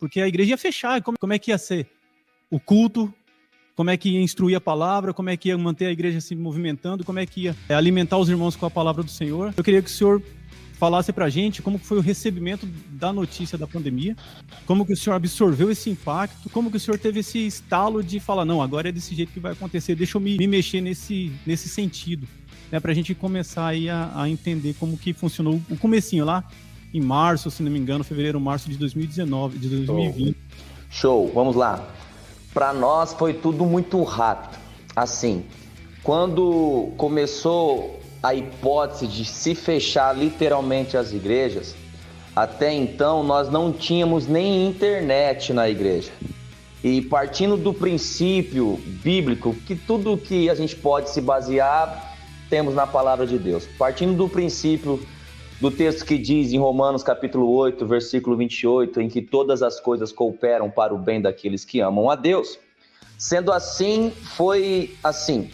porque a igreja ia fechar. Como, como é que ia ser o culto? Como é que ia instruir a palavra? Como é que ia manter a igreja se movimentando? Como é que ia é, alimentar os irmãos com a palavra do Senhor? Eu queria que o senhor falasse para a gente como foi o recebimento da notícia da pandemia, como que o senhor absorveu esse impacto, como que o senhor teve esse estalo de falar, não, agora é desse jeito que vai acontecer, deixa eu me, me mexer nesse, nesse sentido, né, para a gente começar aí a, a, entender como que funcionou o comecinho lá, em março, se não me engano, fevereiro, março de 2019, de 2020. Show, vamos lá. Para nós foi tudo muito rápido. Assim, quando começou a hipótese de se fechar literalmente as igrejas, até então nós não tínhamos nem internet na igreja. E partindo do princípio bíblico, que tudo que a gente pode se basear, temos na palavra de Deus. Partindo do princípio do texto que diz em Romanos capítulo 8, versículo 28, em que todas as coisas cooperam para o bem daqueles que amam a Deus. Sendo assim, foi assim.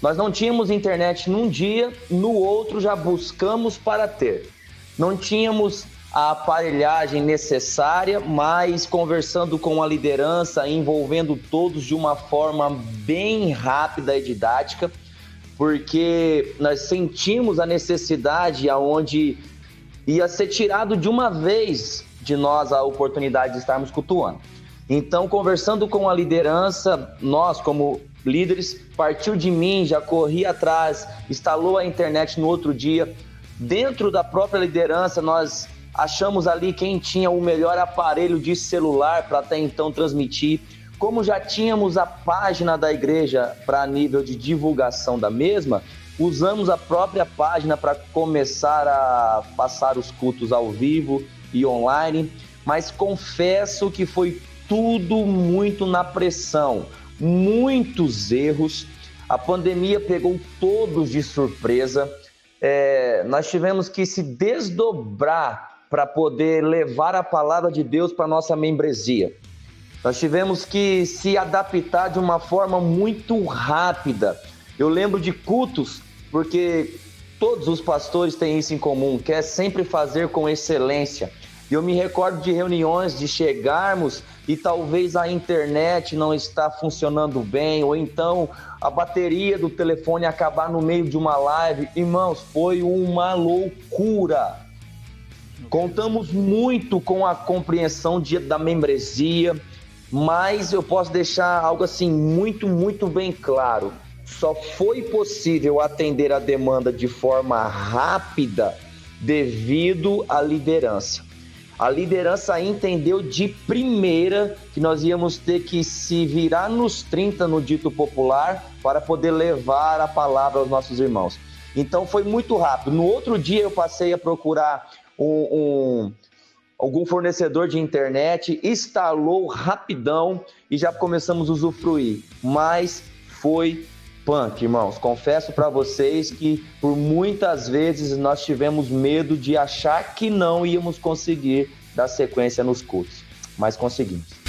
Nós não tínhamos internet num dia, no outro já buscamos para ter. Não tínhamos a aparelhagem necessária, mas conversando com a liderança, envolvendo todos de uma forma bem rápida e didática, porque nós sentimos a necessidade aonde ia ser tirado de uma vez de nós a oportunidade de estarmos cultuando. Então, conversando com a liderança, nós como líderes, partiu de mim, já corri atrás, instalou a internet no outro dia. Dentro da própria liderança, nós achamos ali quem tinha o melhor aparelho de celular para até então transmitir. Como já tínhamos a página da igreja para nível de divulgação da mesma, usamos a própria página para começar a passar os cultos ao vivo e online. Mas confesso que foi tudo muito na pressão muitos erros. A pandemia pegou todos de surpresa. É, nós tivemos que se desdobrar para poder levar a palavra de Deus para nossa membresia. Nós tivemos que se adaptar de uma forma muito rápida. Eu lembro de cultos, porque todos os pastores têm isso em comum, quer sempre fazer com excelência. E eu me recordo de reuniões de chegarmos e talvez a internet não está funcionando bem, ou então a bateria do telefone acabar no meio de uma live. Irmãos, foi uma loucura. Contamos muito com a compreensão de, da membresia, mas eu posso deixar algo assim muito, muito bem claro. Só foi possível atender a demanda de forma rápida devido à liderança. A liderança entendeu de primeira que nós íamos ter que se virar nos 30 no dito popular para poder levar a palavra aos nossos irmãos. Então foi muito rápido. No outro dia eu passei a procurar um, um algum fornecedor de internet, instalou rapidão e já começamos a usufruir. Mas foi punk, irmãos. Confesso para vocês que por muitas vezes nós tivemos medo de achar que não íamos conseguir dar sequência nos cultos, mas conseguimos.